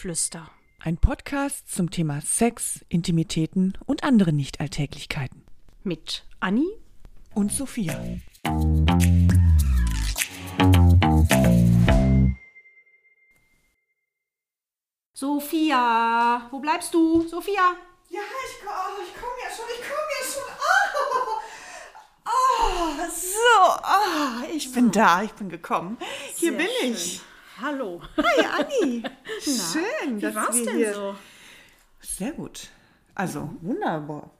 Geflüster. Ein Podcast zum Thema Sex, Intimitäten und andere Nichtalltäglichkeiten. Mit Anni Und Sophia. Sophia, wo bleibst du? Sophia? Ja, ich komme oh, ich komm ja schon, ich komme ja schon. Oh, oh, so, oh, ich bin da, ich bin gekommen. Hier Sehr bin schön. Hallo. Hi, Anni. Schön, Wie dass war's wir denn hier... so? Sehr gut. Also, wunderbar.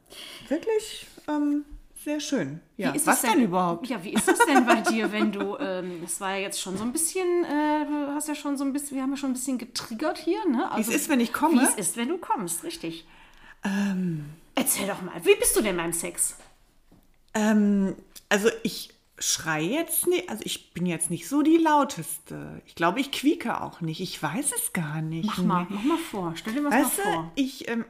Wirklich ähm, sehr schön. Ja, Wie ist was es denn überhaupt? Ja, wie ist das denn bei dir, wenn du, ähm, es war ja jetzt schon so ein bisschen, äh, du hast ja schon so ein bisschen, wir haben ja schon ein bisschen getriggert hier, ne? Wie es Also, ist, wenn ich komme? Wie es ist, wenn du kommst, richtig. Ähm, Erzähl doch mal, wie bist du denn beim Sex? Ähm, also ich schreie jetzt nicht, also ich bin jetzt nicht so die lauteste. Ich glaube, ich quieke auch nicht. Ich weiß es gar nicht. Mach mal, mach mal vor, stell dir was Weißt mal vor. ich, ähm,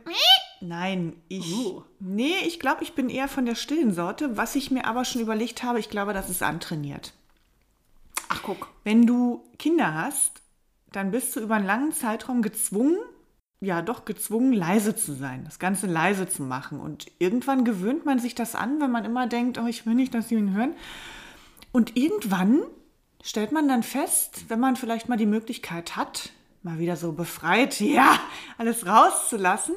nein, ich, Uh. nee, ich glaube, ich bin eher von der stillen Sorte. Was ich mir aber schon überlegt habe, ich glaube, das ist antrainiert. Ach, guck. Wenn du Kinder hast, dann bist du über einen langen Zeitraum gezwungen, ja doch gezwungen, leise zu sein, das Ganze leise zu machen. Und irgendwann gewöhnt man sich das an, wenn man immer denkt, oh, ich will nicht, dass sie ihn hören. Und irgendwann stellt man dann fest, wenn man vielleicht mal die Möglichkeit hat, mal wieder so befreit, ja, alles rauszulassen,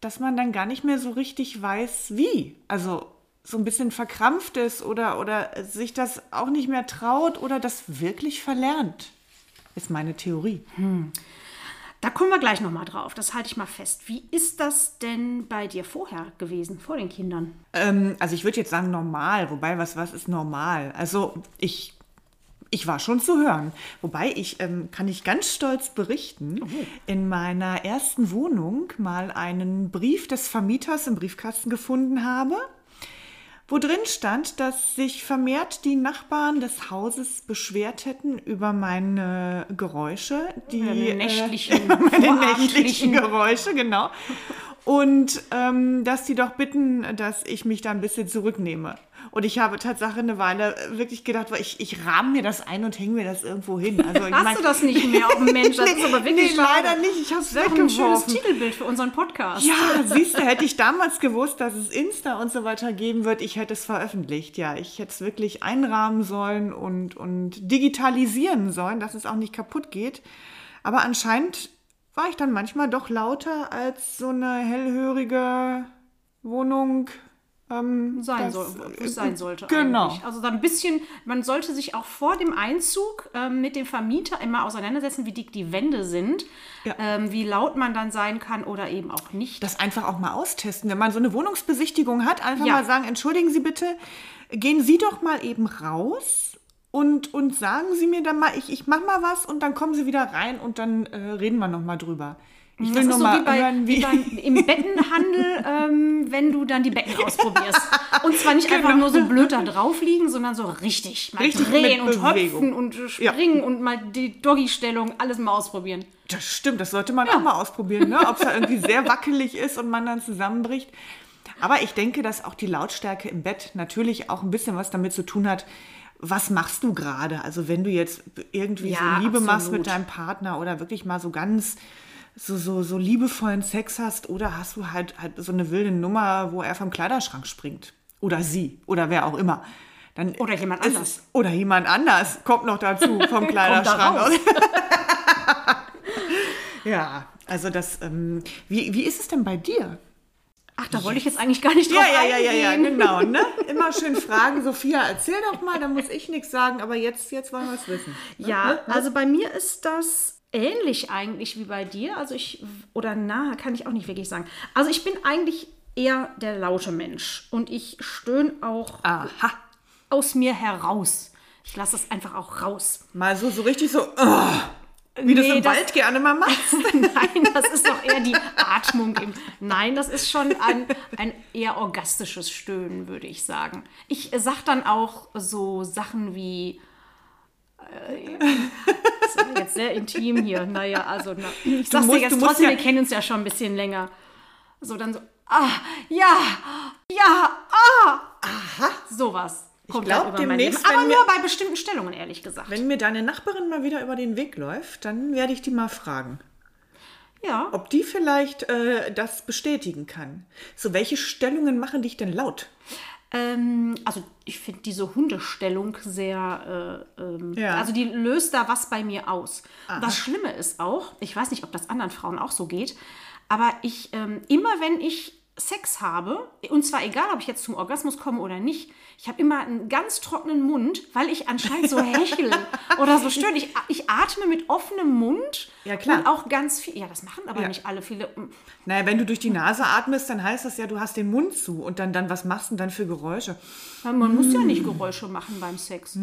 dass man dann gar nicht mehr so richtig weiß, wie. Also so ein bisschen verkrampft ist oder, oder sich das auch nicht mehr traut oder das wirklich verlernt, ist meine Theorie. Da kommen wir gleich nochmal drauf, das halte ich mal fest. Wie ist das denn bei dir vorher gewesen, vor den Kindern? Ähm, also ich würde jetzt sagen normal, wobei was, was ist normal? Also ich, ich war schon zu hören. Wobei ich, ähm, kann ich ganz stolz berichten, in meiner ersten Wohnung mal einen Brief des Vermieters im Briefkasten gefunden habe, wo drin stand, dass sich vermehrt die Nachbarn des Hauses beschwert hätten über meine Geräusche, die Meine nächtlichen, äh, meine nächtlichen. Geräusche, genau. Und ähm, dass die doch bitten, dass ich mich da ein bisschen zurücknehme. Und ich habe tatsächlich eine Weile wirklich gedacht, weil ich, ich rahme mir das ein und hänge mir das irgendwo hin. Also, ich Hast mein- du das nicht mehr auf dem Mensch? Das ist aber wirklich nee, schade. leider nicht. Ich habe es doch ein schönes weggeworfen. Titelbild für unseren Podcast. Ja, siehst du, hätte ich damals gewusst, dass es Insta und so weiter geben wird, ich hätte es veröffentlicht. Ja, ich hätte es wirklich einrahmen sollen und, und digitalisieren sollen, dass es auch nicht kaputt geht. Aber anscheinend war ich dann manchmal doch lauter als so eine hellhörige Wohnung. Ähm, sein, soll, es sein sollte. Genau. Eigentlich. Also da ein bisschen, man sollte sich auch vor dem Einzug ähm, mit dem Vermieter immer auseinandersetzen, wie dick die Wände sind, Ja. ähm, wie laut man dann sein kann oder eben auch nicht. das einfach auch mal austesten. Wenn man so eine Wohnungsbesichtigung hat, einfach Ja. mal sagen, entschuldigen Sie bitte, gehen Sie doch mal eben raus und, und sagen Sie mir dann mal, ich, ich mache mal was und dann kommen Sie wieder rein und dann äh, reden wir noch mal drüber. Ich will das nur ist so mal wie, bei, hören, wie wie... beim, im Bettenhandel, ähm, wenn du dann die Betten ausprobierst. Und zwar nicht einfach nur so blöd da drauf liegen, sondern so richtig mal Genau. Richtig drehen und Bewegung. hopfen und springen und mal die Doggy-Stellung, alles mal ausprobieren. Das stimmt, das sollte man auch mal ausprobieren, ne? ob es da irgendwie sehr wackelig ist und man dann zusammenbricht. Aber ich denke, dass auch die Lautstärke im Bett natürlich auch ein bisschen was damit zu tun hat, was machst du gerade? Also wenn du jetzt irgendwie Ja, so Liebe machst absolut. mit deinem Partner oder wirklich mal so ganz so, so, so liebevollen Sex hast oder hast du halt, halt so eine wilde Nummer, wo er vom Kleiderschrank springt. Oder sie oder wer auch immer. Dann Oder jemand ist anders. Es, oder jemand anders kommt noch dazu vom Kleiderschrank. Ja, also das, ähm, wie, wie ist es denn bei dir? Ach, da wollte ich jetzt eigentlich gar nicht Ja, drauf ja, ja, ja, ja, eingehen. genau, ne? Immer schön fragen, Sophia, erzähl doch mal, da muss ich nichts sagen, aber jetzt, jetzt wollen wir es wissen. Ja, also bei mir ist das ähnlich eigentlich wie bei dir. Also ich, oder nahe, kann ich auch nicht wirklich sagen. Also ich bin eigentlich eher der laute Mensch und ich stöhne auch Aha. aus mir heraus. Ich lasse es einfach auch raus. Mal so, so richtig so, oh, wie du es Nee, im das- Wald gerne mal machst. Nein, das ist doch eher die Atmung. Im, nein, das ist schon ein, ein eher orgastisches Stöhnen, würde ich sagen. Ich sag dann auch so Sachen wie. Jetzt sehr intim hier. Naja, also, na, ich sag's musst- dir jetzt trotzdem, ja- wir kennen uns ja schon ein bisschen länger. So, dann so, ah, ja, ja, ah, aha, sowas. Kommt glaub, dann über mein demnächst. Aber nur bei bestimmten Stellungen, ehrlich gesagt. Wenn mir deine Nachbarin mal wieder über den Weg läuft, dann werde ich die mal fragen. Ja. Ob die vielleicht äh, das bestätigen kann. So, welche Stellungen machen dich denn laut? Ähm, also ich finde diese Hundestellung sehr, äh, ähm, Ja. also die löst da was bei mir aus. Das Schlimme ist auch, ich weiß nicht, ob das anderen Frauen auch so geht, aber ich, ähm, immer wenn ich Sex habe, und zwar egal, ob ich jetzt zum Orgasmus komme oder nicht, ich habe immer einen ganz trockenen Mund, weil ich anscheinend so hechle oder so stöhne. Ich, ich atme mit offenem Mund Ja, klar. und auch ganz viel. Ja, das machen aber Ja. nicht alle. Viele Naja, wenn du durch die Nase atmest, dann heißt das ja, du hast den Mund zu. Und dann, dann was machst du denn dann für Geräusche? Man muss ja Mm. nicht Geräusche machen beim Sex.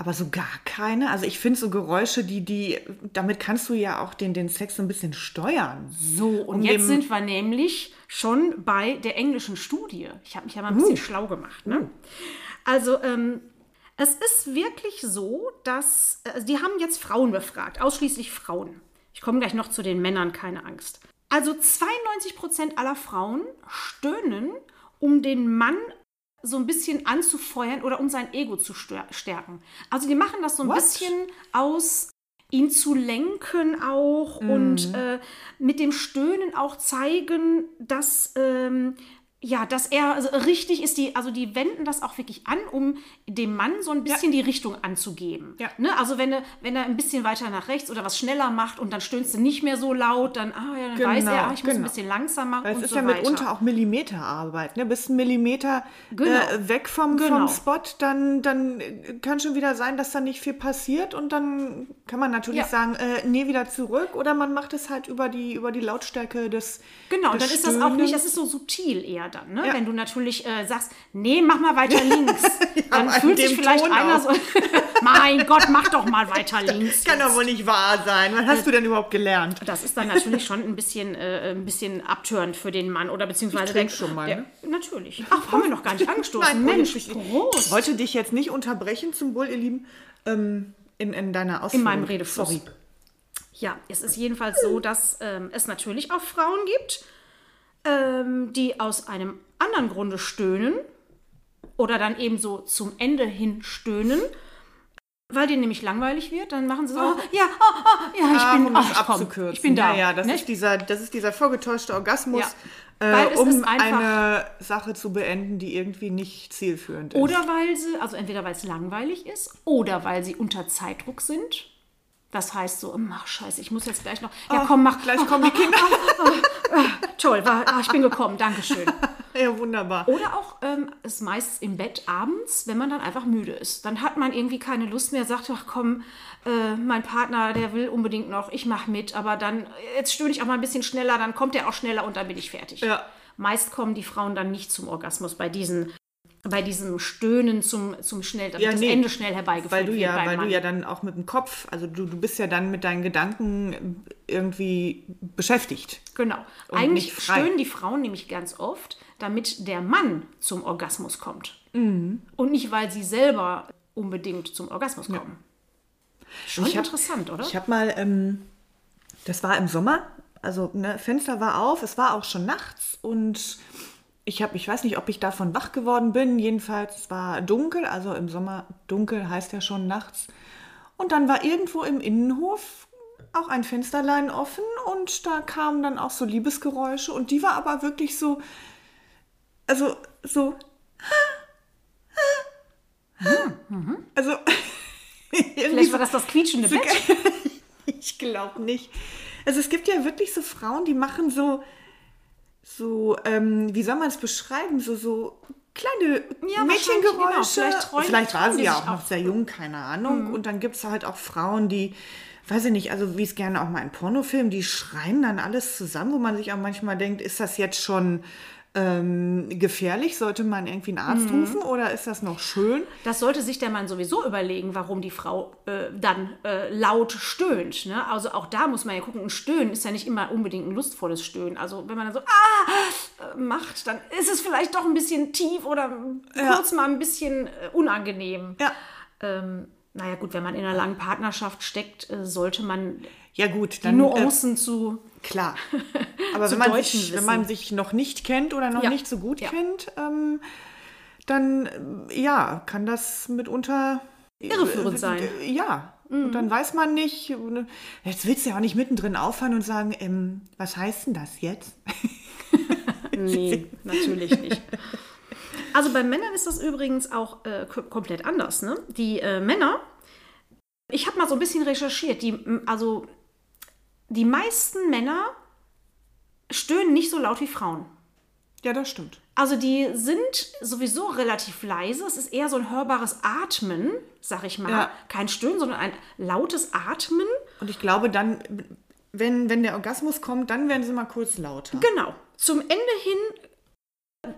Aber so gar keine. Also ich finde so Geräusche, die, die, damit kannst du ja auch den, den Sex so ein bisschen steuern. So, und Um jetzt sind wir nämlich schon bei der englischen Studie. Ich habe mich ja mal ein Uh. bisschen schlau gemacht. Ne? Also, ähm, es ist wirklich so, dass äh, die haben jetzt Frauen befragt, ausschließlich Frauen. Ich komme gleich noch zu den Männern, keine Angst. Also 92 Prozent aller Frauen stöhnen, um den Mann so ein bisschen anzufeuern oder um sein Ego zu stärken. Also die machen das so ein What? bisschen aus ihn zu lenken auch und äh, mit dem Stöhnen auch zeigen, dass ähm, ja, dass er also richtig ist, die, also die wenden das auch wirklich an, um dem Mann so ein bisschen die Richtung anzugeben. Ja. Ne? Also wenn er, wenn er ein bisschen weiter nach rechts oder was schneller macht und dann stöhnst du nicht mehr so laut, dann, ah, ja, dann Genau, weiß er, ah, ich muss ein genau. bisschen langsamer Weil es ist so ja weiter. mitunter auch Millimeterarbeit. Ne? Bist ein Millimeter Genau. äh, weg vom, Genau. vom Spot, dann, dann kann schon wieder sein, dass da nicht viel passiert. Und dann kann man natürlich Ja. sagen, äh, nee, wieder zurück. Oder man macht es halt über die, über die Lautstärke des Genau, und des dann ist das auch nicht, das ist so subtil eher dann, ne? Ja. Wenn du natürlich äh, sagst, nee, mach mal weiter links, dann aber in fühlt sich vielleicht Ton einer auch. so, mein Gott, mach doch mal weiter links. Kann doch wohl nicht wahr sein. Was hast du denn überhaupt gelernt? Das ist dann natürlich schon ein bisschen, äh, ein bisschen abtörend für den Mann oder beziehungsweise Ich der- schon mal, Der, ne? Natürlich. Ach, haben wir noch gar nicht angestoßen. Nein, Mensch, ich- Prost. Wollte dich jetzt nicht unterbrechen, zum Wohl, ihr Lieben, ähm, in, in deiner Ausführung. meinem Redefluss. Sorry. Ja, es ist jedenfalls so, dass ähm, es natürlich auch Frauen gibt, ähm, die aus einem anderen Grunde stöhnen oder dann eben so zum Ende hin stöhnen, weil denen nämlich langweilig wird. Dann machen sie so, oh, ja, oh, oh, ja, ich Ah, bin, um oh, ich, komm, abzukürzen. ich bin da. Ja, ja das, ne? ist dieser, das ist dieser vorgetäuschte Orgasmus, Ja. Äh, um eine Sache zu beenden, die irgendwie nicht zielführend ist. Oder weil sie, also entweder weil es langweilig ist oder weil sie unter Zeitdruck sind. Das heißt so, ach scheiße, ich muss jetzt gleich noch. Ja, komm, mach. Gleich kommen die Kinder. Toll, war, ah, ich bin gekommen, Dankeschön. ja, wunderbar. Oder auch ähm, ist meist im Bett abends, wenn man dann einfach müde ist. Dann hat man irgendwie keine Lust mehr, sagt, ach komm, äh, mein Partner, der will unbedingt noch, ich mach mit, aber dann, jetzt stöhne ich auch mal ein bisschen schneller, dann kommt er auch schneller und dann bin ich fertig. Ja. Meist kommen die Frauen dann nicht zum Orgasmus bei diesen bei diesem Stöhnen zum, zum schnell, Ja, das nee, Ende schnell herbeigeführt Weil du wird ja, weil Mann. du ja dann auch mit dem Kopf, also du, du bist ja dann mit deinen Gedanken irgendwie beschäftigt. Genau. Eigentlich stöhnen die Frauen nämlich ganz oft, damit der Mann zum Orgasmus kommt. Mhm. Und nicht, weil sie selber unbedingt zum Orgasmus kommen. Schon Ich hab- interessant, oder? Ich habe mal, ähm, das war im Sommer, also ne, Fenster war auf, es war auch schon nachts und ich habe, ich weiß nicht, ob ich davon wach geworden bin. Jedenfalls es war dunkel, also im Sommer dunkel heißt ja schon nachts. Und dann war irgendwo im Innenhof auch ein Fensterlein offen und da kamen dann auch so Liebesgeräusche und die war aber wirklich so, also so. Also irgendwie Vielleicht war das das quietschende Bett. ich glaube nicht. Also es gibt ja wirklich so Frauen, die machen so, so, ähm, wie soll man es beschreiben, so, so kleine Ja, Mädchengeräusche. genau. Vielleicht Vielleicht war trauen sie ja auch noch. Mhm. sehr jung, keine Ahnung. Und dann gibt es halt auch Frauen, die, weiß ich nicht, also wie es gerne auch mal in Pornofilmen, die schreien dann alles zusammen, wo man sich auch manchmal denkt, ist das jetzt schon ähm, gefährlich? Sollte man irgendwie einen Arzt Mhm. rufen oder ist das noch schön? Das sollte sich der Mann sowieso überlegen, warum die Frau äh, dann äh, laut stöhnt. Ne? Also auch da muss man ja gucken, ein Stöhnen ist ja nicht immer unbedingt ein lustvolles Stöhnen. Also wenn man dann so ah äh, macht, dann ist es vielleicht doch ein bisschen tief oder kurz mal ein bisschen äh, unangenehm. Ja. Ähm, naja gut, wenn man in einer langen Partnerschaft steckt, äh, sollte man Ja gut, die dann äh, Nuancen zu... Klar. Aber wenn, man sich, wenn man sich noch nicht kennt oder noch Ja. nicht so gut Ja. kennt, ähm, dann äh, ja, kann das mitunter Irreführend sein. äh, Ja. Und dann weiß man nicht, jetzt willst du ja auch nicht mittendrin aufhören und sagen, ähm, was heißt denn das jetzt? Nee, natürlich nicht. Also bei Männern ist das übrigens auch äh, komplett anders. Ne? Die äh, Männer, ich habe mal so ein bisschen recherchiert, die, also die meisten Männer stöhnen nicht so laut wie Frauen. Ja, das stimmt. Also die sind sowieso relativ leise. Es ist eher so ein hörbares Atmen, sag ich mal. Ja. Kein Stöhnen, sondern ein lautes Atmen. Und ich glaube dann, wenn, wenn der Orgasmus kommt, dann werden sie mal kurz lauter. Genau. Zum Ende hin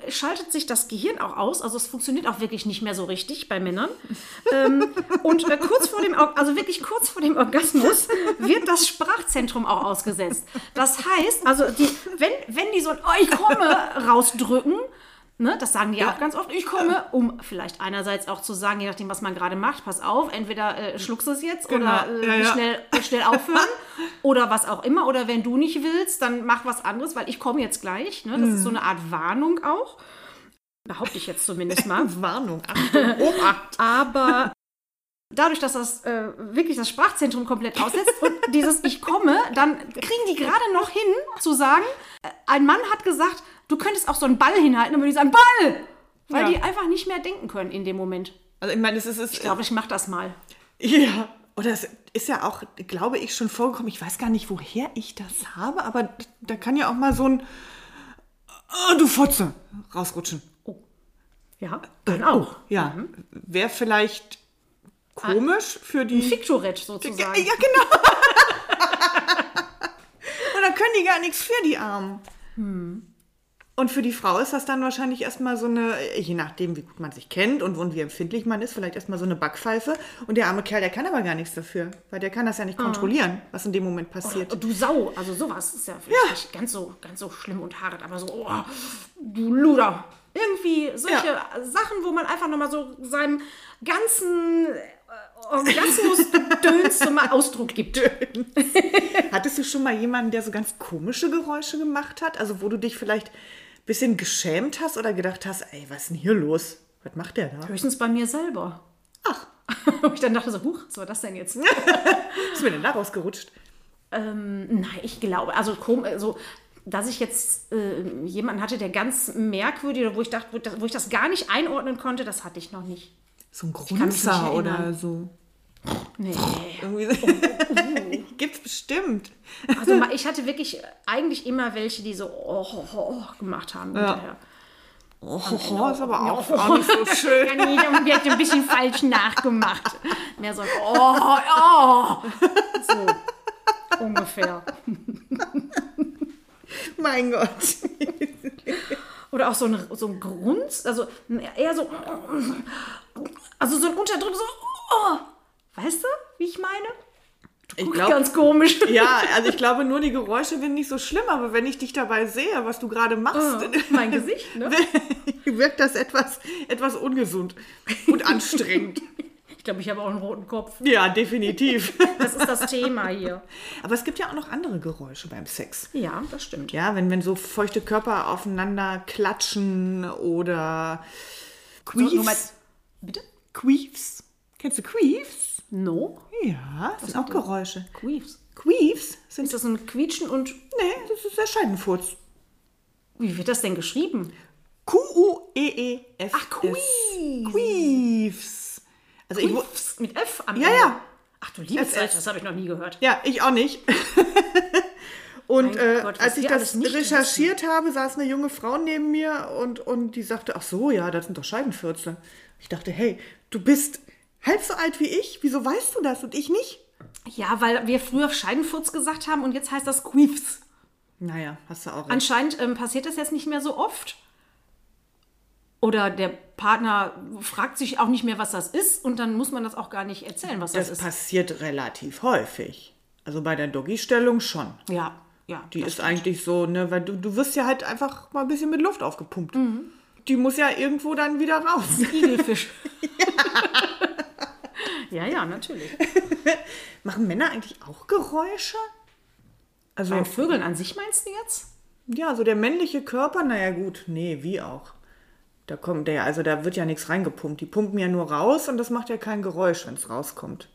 schaltet sich das Gehirn auch aus. Also es funktioniert auch wirklich nicht mehr so richtig bei Männern. ähm, und äh, kurz vor dem, also wirklich kurz vor dem Orgasmus wird das Sprachzentrum auch ausgesetzt. Das heißt, also die, wenn, wenn die so ein ich komme rausdrücken, Ne, das sagen die ja. auch ganz oft. Ich komme, um vielleicht einerseits auch zu sagen, je nachdem, was man gerade macht, pass auf, entweder äh, schluckst du es jetzt Genau. oder äh, Ja, ja. Schnell, äh, schnell aufhören oder was auch immer. Oder wenn du nicht willst, dann mach was anderes, weil ich komme jetzt gleich. Ne? Das ist so eine Art Warnung auch. Behaupte ich jetzt zumindest mal. Warnung, Achtung, Obacht. Aber dadurch, dass das äh, wirklich das Sprachzentrum komplett aussetzt und dieses Ich komme, dann kriegen die gerade noch hin zu sagen, äh, ein Mann hat gesagt, du könntest auch so einen Ball hinhalten, dann würde ich sagen, Ball! Weil Ja. die einfach nicht mehr denken können in dem Moment. Also ich meine, es ist, es Ich glaube, ich mache das mal. Ja, oder es ist ja auch, glaube ich, schon vorgekommen. Ich weiß gar nicht, woher ich das habe, aber da kann ja auch mal so ein oh, du Fotze rausrutschen. Ja, kann auch. Ja, wäre vielleicht komisch für die. Fiktourette ja, sozusagen. genau. Und dann können die gar nichts für die Armen. Und für die Frau ist das dann wahrscheinlich erstmal so eine, je nachdem, wie gut man sich kennt und, und wie empfindlich man ist, vielleicht erstmal so eine Backpfeife. Und der arme Kerl, der kann aber gar nichts dafür, weil der kann das ja nicht kontrollieren, was in dem Moment passiert. Oh, Du Sau, also sowas ist ja vielleicht Ja. nicht ganz so, ganz so schlimm und hart, aber so, oh, du Luder. Irgendwie solche Ja. Sachen, wo man einfach nochmal so seinem ganzen äh, Orgasmus-Döns mal Ausdruck gibt. Hattest du schon mal jemanden, der so ganz komische Geräusche gemacht hat? Also wo du dich vielleicht bisschen geschämt hast oder gedacht hast, ey, was ist denn hier los? Was macht der da? Höchstens bei mir selber. Ach, Und ich dann dachte so, huch, was war das denn jetzt? was ist mir denn da rausgerutscht? Ähm, nein, ich glaube, also kom also, dass ich jetzt äh, jemanden hatte, der ganz merkwürdig, oder wo ich dachte, wo, ich das gar nicht einordnen konnte, das hatte ich noch nicht. So ein Grunzer oder so. Nee. Irgendwie so. Gibt's bestimmt. Also ich hatte wirklich eigentlich immer welche, die so oh, oh, oh gemacht haben. hinterher. Oh, ist aber auch, auch nicht so schön. Ja, nee, wird ein bisschen falsch nachgemacht. Mehr so, oh, oh. So ungefähr. Mein Gott. Oder auch so ein, so ein Grunz, also eher so, also so ein Unterdruck, so, oh. Weißt du, wie ich meine? Ich glaube, ganz komisch. ja, also ich glaube, nur die Geräusche sind nicht so schlimm, aber wenn ich dich dabei sehe, was du gerade machst, mein Gesicht, ne? wirkt das etwas, etwas ungesund und anstrengend. Ich glaube, ich habe auch einen roten Kopf. Ja, definitiv. Das ist das Thema hier. Aber es gibt ja auch noch andere Geräusche beim Sex. Ja, das stimmt. Ja, wenn, wenn so feuchte Körper aufeinander klatschen oder So, nur mal- Queefs. Bitte? Queefs. Kennst du Queefs? No? Ja, das sind auch Geräusche. Queefs. Queefs sind. Ist das ein Quietschen und Nee, das ist der Scheidenfurz. wie wird das denn geschrieben? Q-U-E-E-F. Ach, Queefs. Queefs. Also ich, Queefs mit F am Ja, Ende. ja. Ach du liebe FF. Zeit, das habe ich noch nie gehört. ja, ich auch nicht. Und äh, Gott, als ich das recherchiert habe, saß eine junge Frau neben mir und, und die sagte, ach so, ja, das sind doch Scheidenfürze. Ich dachte, hey, du bist halb so alt wie ich, wieso weißt du das und ich nicht? Ja, weil wir früher Scheidenfurz gesagt haben und jetzt heißt das Queefs. Naja, hast du auch recht. Anscheinend ähm, passiert das jetzt nicht mehr so oft. Oder der Partner fragt sich auch nicht mehr, was das ist und dann muss man das auch gar nicht erzählen, was das, Das ist. passiert relativ häufig. Also bei der Doggy-Stellung schon. Ja, ja. Die das ist eigentlich so, ne, weil du, du wirst ja halt einfach mal ein bisschen mit Luft aufgepumpt. Die muss ja irgendwo dann wieder raus. Igelfisch. ja, ja, natürlich. Machen Männer eigentlich auch Geräusche? Also, Beim Vögeln an sich meinst du jetzt? ja, so der männliche Körper, naja gut, nee, wie auch. Da kommt der, also da wird ja nichts reingepumpt. Die pumpen ja nur raus und das macht ja kein Geräusch, wenn es rauskommt.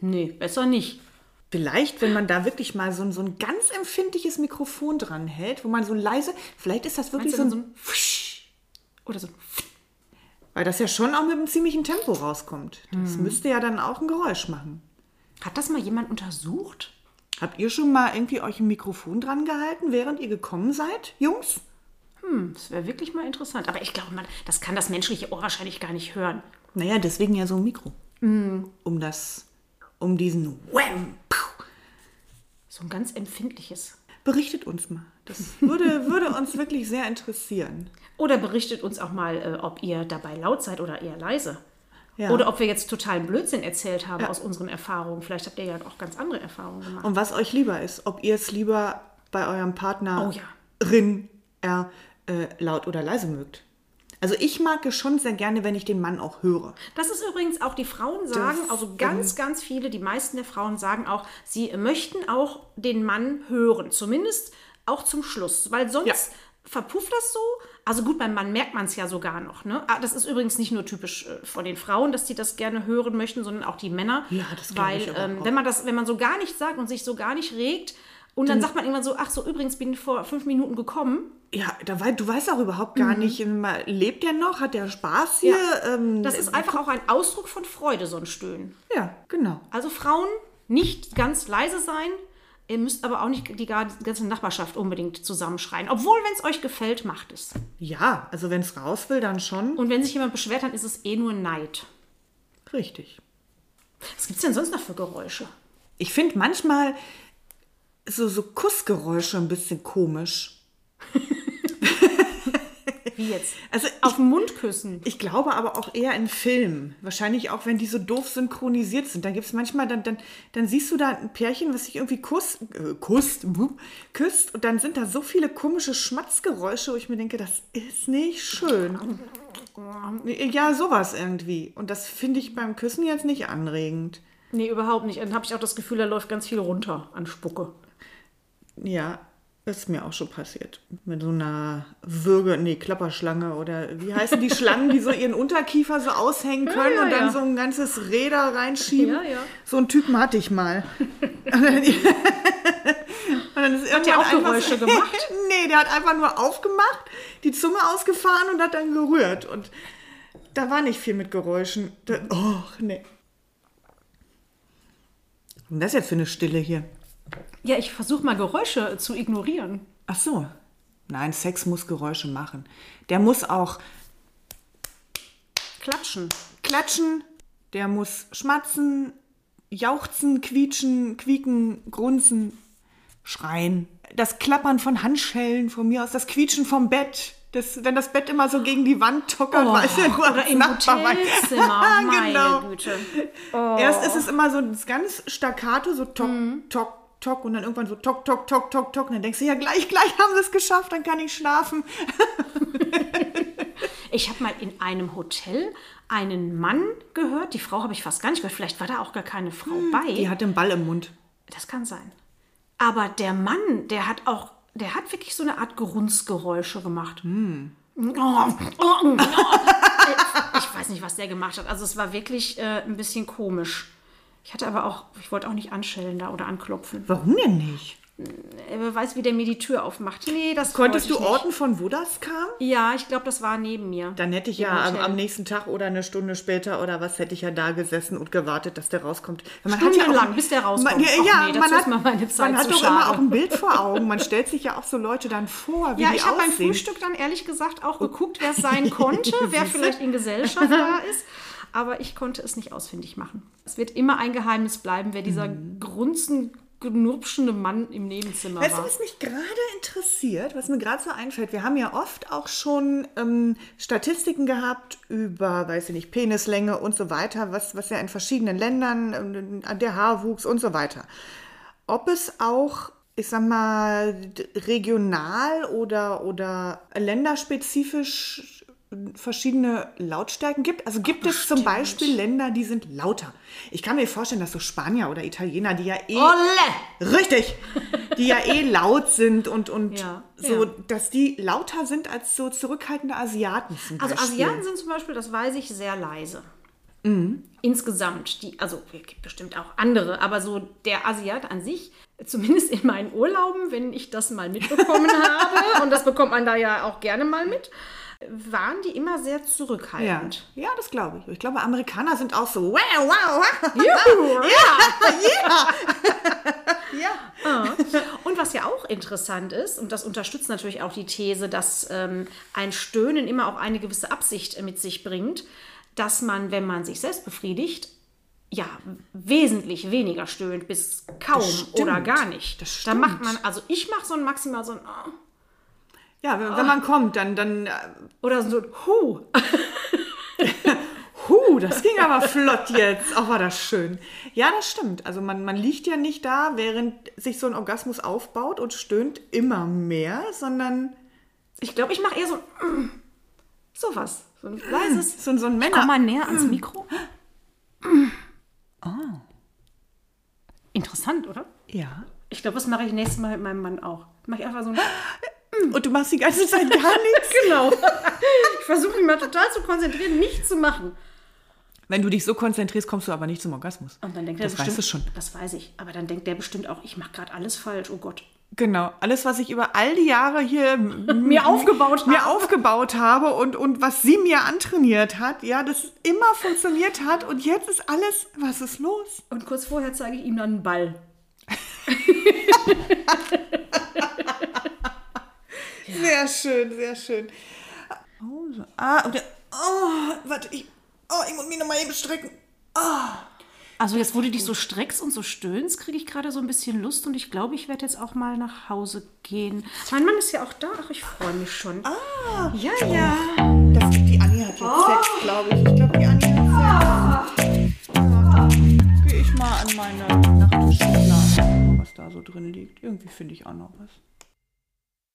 Nee, besser nicht. Vielleicht, wenn man da wirklich mal so, ein- so ein ganz empfindliches Mikrofon dran hält, wo man so leise, vielleicht ist das wirklich so ein, dann Oder so. Weil das ja schon auch mit einem ziemlichen Tempo rauskommt. Das Hm. müsste ja dann auch ein Geräusch machen. Hat das mal jemand untersucht? Habt ihr schon mal irgendwie euch ein Mikrofon dran gehalten, während ihr gekommen seid, Jungs? Das wäre wirklich mal interessant. Aber ich glaube, man, das kann das menschliche Ohr wahrscheinlich gar nicht hören. Naja, deswegen ja so ein Mikro. Hm. Um das, um diesen Wham. So ein ganz empfindliches. Berichtet uns mal. Das würde, würde uns wirklich sehr interessieren. Oder berichtet uns auch mal, äh, ob ihr dabei laut seid oder eher leise. Ja. Oder ob wir jetzt totalen Blödsinn erzählt haben aus unseren Erfahrungen. Vielleicht habt ihr ja auch ganz andere Erfahrungen gemacht. Und was euch lieber ist, ob ihr es lieber bei eurem Partner Oh ja. rin, er, äh, laut oder leise mögt. Also ich mag es schon sehr gerne, wenn ich den Mann auch höre. Das ist übrigens auch, die Frauen sagen, Das, also ganz, ganz viele, die meisten der Frauen sagen auch, sie möchten auch den Mann hören. Zumindest auch zum Schluss. Weil sonst Ja. verpufft das so. Also gut, beim Mann merkt man es ja sogar noch. Ne? Ah, Das ist übrigens nicht nur typisch äh, von den Frauen, dass die das gerne hören möchten, sondern auch die Männer. Ja, das Weil ich ähm, auch. wenn man das, wenn man so gar nichts sagt und sich so gar nicht regt und dann sagt man irgendwann so, ach so, übrigens bin ich vor fünf Minuten gekommen. Ja, da wei du weißt auch überhaupt gar nicht, mal, lebt der noch? Hat der Spaß hier? Ja. Ähm, Das ist einfach auch ein Ausdruck von Freude, so ein Stöhnen. ja, genau. Also Frauen nicht ganz leise sein. Ihr müsst aber auch nicht die ganze Nachbarschaft unbedingt zusammenschreien. Obwohl, wenn es euch gefällt, macht es. Ja, also wenn es raus will, dann schon. Und wenn sich jemand beschwert, dann ist es eh nur Neid. Richtig. Was gibt es denn sonst noch für Geräusche? Ich finde manchmal so, so Kussgeräusche ein bisschen komisch. Wie jetzt? Also Auf den Mund küssen. Ich glaube aber auch eher in Filmen. Wahrscheinlich auch, wenn die so doof synchronisiert sind. Da gibt es manchmal, dann, dann, dann siehst du da ein Pärchen, was sich irgendwie kuss, äh, kusst, küsst. Und dann sind da so viele komische Schmatzgeräusche, wo ich mir denke, das ist nicht schön. Ja, sowas irgendwie. Und das finde ich beim Küssen jetzt nicht anregend. Nee, überhaupt nicht. Dann habe ich auch das Gefühl, da läuft ganz viel runter an Spucke. Ja, ist mir auch schon passiert. Mit so einer Würge, nee, Klapperschlange oder wie heißen die Schlangen, die so ihren Unterkiefer so aushängen können ja, und dann ja. so ein ganzes Räder reinschieben. Ja, ja. So einen Typen hatte ich mal. Und dann, und dann ist Hat der auch Geräusche gemacht? nee, der hat einfach nur aufgemacht, die Zunge ausgefahren und hat dann gerührt. Und da war nicht viel mit Geräuschen. Da, oh, nee. Und das ist jetzt für eine Stille hier? Ja, ich versuche mal Geräusche zu ignorieren. Ach so. Nein, Sex muss Geräusche machen. Der muss auch Klatschen. klatschen, der muss schmatzen, jauchzen, quietschen, quieken, grunzen, schreien. Das Klappern von Handschellen von mir aus, das Quietschen vom Bett. Das, wenn das Bett immer so gegen die Wand tockert, Oh, weißt du, nur oder im. Hotelzimmer. Meine Genau. Güte. Erst ist es immer so ganz staccato, so tock, Mhm. tock, tock und dann irgendwann so tock, tock, tock, tock, tock. Und dann denkst du, ja, gleich, gleich haben sie es geschafft, dann kann ich schlafen. Ich habe mal in einem Hotel einen Mann gehört. Die Frau habe ich fast gar nicht gehört. Vielleicht war da auch gar keine Frau bei. Die hat den Ball im Mund. Das kann sein. Aber der Mann, der hat auch, der hat wirklich so eine Art Grunzgeräusche gemacht. Hm. Ich weiß nicht, was der gemacht hat. Also es war wirklich äh, ein bisschen komisch. Ich hatte aber auch, ich wollte auch nicht anschellen da oder anklopfen. Warum denn nicht? Wer weiß, wie der mir die Tür aufmacht. Nee, das Konntest du nicht. orten, von wo das kam? Ja, ich glaube, das war neben mir. Dann hätte ich ja am, am nächsten Tag oder eine Stunde später oder was, hätte ich ja da gesessen und gewartet, dass der rauskommt. Man hat ja auch, bis der rauskommt. Man, ja, Och ja, nee, man hat, man hat doch immer auch ein Bild vor Augen. Man stellt sich ja auch so Leute dann vor, wie Ja, die ich habe beim. Frühstück dann ehrlich gesagt auch geguckt, wer es sein konnte, wer vielleicht in Gesellschaft da ist. Aber ich konnte es nicht ausfindig machen. Es wird immer ein Geheimnis bleiben, wer dieser grunzen, knurpschende Mann im Nebenzimmer Weißt du, war. was mich gerade interessiert, was mir gerade so einfällt? Wir haben ja oft auch schon ähm, Statistiken gehabt über, weiß ich nicht, Penislänge und so weiter, was, was ja in verschiedenen Ländern, ähm, der Haarwuchs und so weiter. Ob es auch, ich sag mal, regional oder, oder länderspezifisch verschiedene Lautstärken gibt. Also gibt es zum Beispiel Länder, die sind lauter. Ich kann mir vorstellen, dass so Spanier oder Italiener, die ja eh Olle! Richtig. Die ja eh laut sind und, und Ja, so, ja. dass die lauter sind als so zurückhaltende Asiaten zum Also. Asiaten sind zum Beispiel, das weiß ich, sehr leise. Insgesamt, die, also es gibt bestimmt auch andere, aber so der Asiat an sich, zumindest in meinen Urlauben, wenn ich das mal mitbekommen habe, und das bekommt man da ja auch gerne mal mit, waren die immer sehr Ja, zurückhaltend. ja das glaube ich. Ich glaube, Amerikaner sind auch so, wow, wow, wow. Juhu, Ja. Und was ja auch interessant ist, und das unterstützt natürlich auch die These, dass ähm, ein Stöhnen immer auch eine gewisse Absicht äh, mit sich bringt, dass man, wenn man sich selbst befriedigt, ja, wesentlich weniger stöhnt, bis kaum stimmt. oder gar nicht. Das Da macht stimmt. man, also ich mache so ein maximal so ein oh, Ja, wenn, wenn man kommt, dann, dann, äh, oder so ein Hu. huh, das ging aber flott jetzt. Auch war das schön. Ja, das stimmt. Also man, man liegt ja nicht da, während sich so ein Orgasmus aufbaut und stöhnt immer mehr, sondern Ich glaube, ich mache eher so ein mm, sowas. So ein leises. so, so ein Komm Männer... mal näher ans Mikro. Interessant, oder? Ja. Ich glaube, das mache ich nächstes Mal mit meinem Mann auch. Mache ich einfach so ein Und du machst die ganze Zeit gar nichts. Genau. Ich versuche mich mal total zu konzentrieren, nichts zu machen. Wenn du dich so konzentrierst, kommst du aber nicht zum Orgasmus. Und dann denkt das er bestimmt, weißt du schon. Das weiß ich. Aber dann denkt der bestimmt auch, ich mache gerade alles falsch. Oh Gott. Genau, alles, was ich über all die Jahre hier Mir aufgebaut mir habe. aufgebaut habe und, und was sie mir antrainiert hat, ja, das immer funktioniert hat und jetzt ist alles, was ist los? Und kurz vorher zeige ich ihm dann einen Ball. Sehr schön, sehr schön. Oh, so. Ah, und der, oh, warte, ich, oh, ich muss mich nochmal eben strecken. Also jetzt, wo du dich so streckst und so stöhnst, kriege ich gerade so ein bisschen Lust und ich glaube, ich werde jetzt auch mal nach Hause gehen. Mein Mann ist ja auch da. Ach, ich freue mich schon. Ah, Ja, ja. das, die Anni hat jetzt Sex, glaube ich. Ich glaube, die Anni hat Sex. Ja. Gehe ich mal an meine Nachttischschublade, was da so drin liegt. Irgendwie finde ich auch noch was.